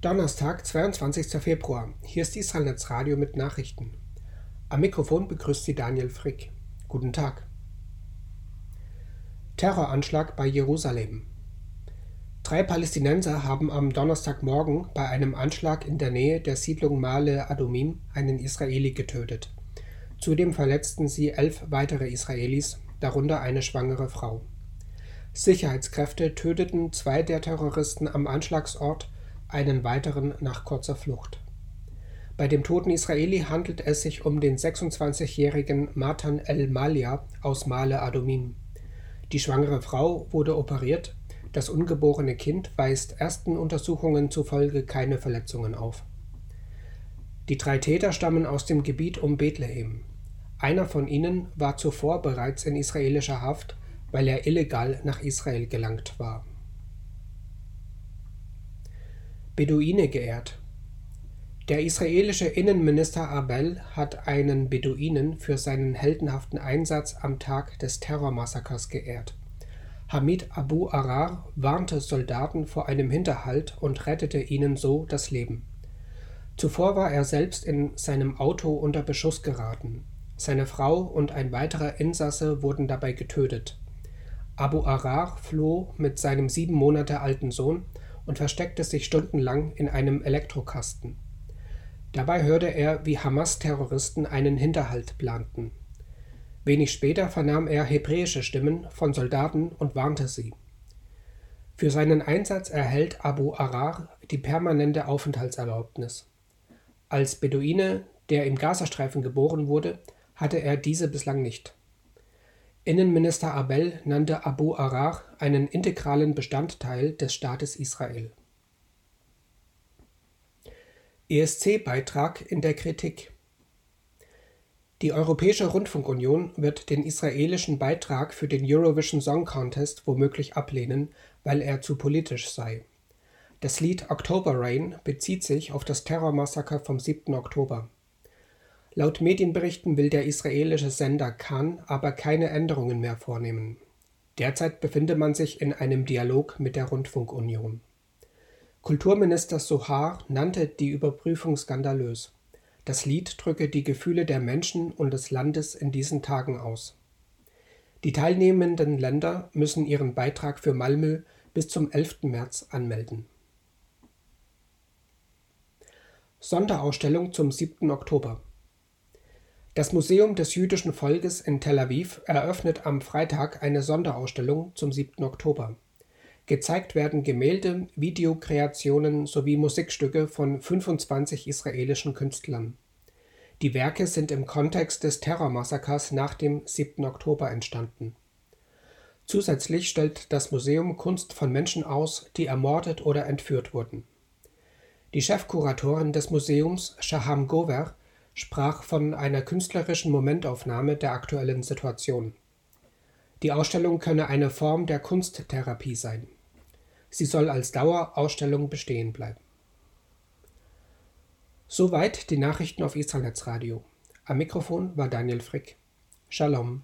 Donnerstag, 22. Februar. Hier ist Israelnetz Radio mit Nachrichten. Am Mikrofon begrüßt Sie Daniel Frick. Guten Tag. Terroranschlag bei Jerusalem. Drei Palästinenser haben am Donnerstagmorgen bei einem Anschlag in der Nähe der Siedlung Male Adumim einen Israeli getötet. Zudem verletzten sie elf weitere Israelis, darunter eine schwangere Frau. Sicherheitskräfte töteten zwei der Terroristen am Anschlagsort einen weiteren nach kurzer Flucht. Bei dem toten Israeli handelt es sich um den 26-jährigen Matan el-Malia aus Male Adumim. Die schwangere Frau wurde operiert, das ungeborene Kind weist ersten Untersuchungen zufolge keine Verletzungen auf. Die drei Täter stammen aus dem Gebiet um Bethlehem. Einer von ihnen war zuvor bereits in israelischer Haft, weil er illegal nach Israel gelangt war Beduine geehrt. Der israelische Innenminister Abel hat einen Beduinen für seinen heldenhaften Einsatz am Tag des Terrormassakers geehrt. Hamid Abu Arar warnte Soldaten vor einem Hinterhalt und rettete ihnen so das Leben. Zuvor war er selbst in seinem Auto unter Beschuss geraten. Seine Frau und ein weiterer Insasse wurden dabei getötet. Abu Arar floh mit seinem sieben Monate alten Sohn und versteckte sich stundenlang in einem Elektrokasten. Dabei hörte er, wie Hamas-Terroristen einen Hinterhalt planten. Wenig später vernahm er hebräische Stimmen von Soldaten und warnte sie. Für seinen Einsatz erhält Abu Arar die permanente Aufenthaltserlaubnis. Als Beduine, der im Gazastreifen geboren wurde, hatte er diese bislang nicht. Innenminister Abel nannte Abu Arar einen integralen Bestandteil des Staates Israel. ESC-Beitrag in der Kritik Die Europäische Rundfunkunion wird den israelischen Beitrag für den Eurovision Song Contest womöglich ablehnen, weil er zu politisch sei. Das Lied October Rain bezieht sich auf das Terrormassaker vom 7. Oktober Laut Medienberichten will der israelische Sender Kan aber keine Änderungen mehr vornehmen. Derzeit befinde man sich in einem Dialog mit der Rundfunkunion. Kulturminister Sohar nannte die Überprüfung skandalös. Das Lied drücke die Gefühle der Menschen und des Landes in diesen Tagen aus. Die teilnehmenden Länder müssen ihren Beitrag für Malmö bis zum 11. März anmelden. Sonderausstellung zum 7. Oktober das Museum des jüdischen Volkes in Tel Aviv eröffnet am Freitag eine Sonderausstellung zum 7. Oktober. Gezeigt werden Gemälde, Videokreationen sowie Musikstücke von 25 israelischen Künstlern. Die Werke sind im Kontext des Terrormassakers nach dem 7. Oktober entstanden. Zusätzlich stellt das Museum Kunst von Menschen aus, die ermordet oder entführt wurden. Die Chefkuratorin des Museums, Shaham Gover, sprach von einer künstlerischen Momentaufnahme der aktuellen Situation. Die Ausstellung könne eine Form der Kunsttherapie sein. Sie soll als Dauerausstellung bestehen bleiben. Soweit die Nachrichten auf Israelnetz Radio. Am Mikrofon war Daniel Frick. Shalom.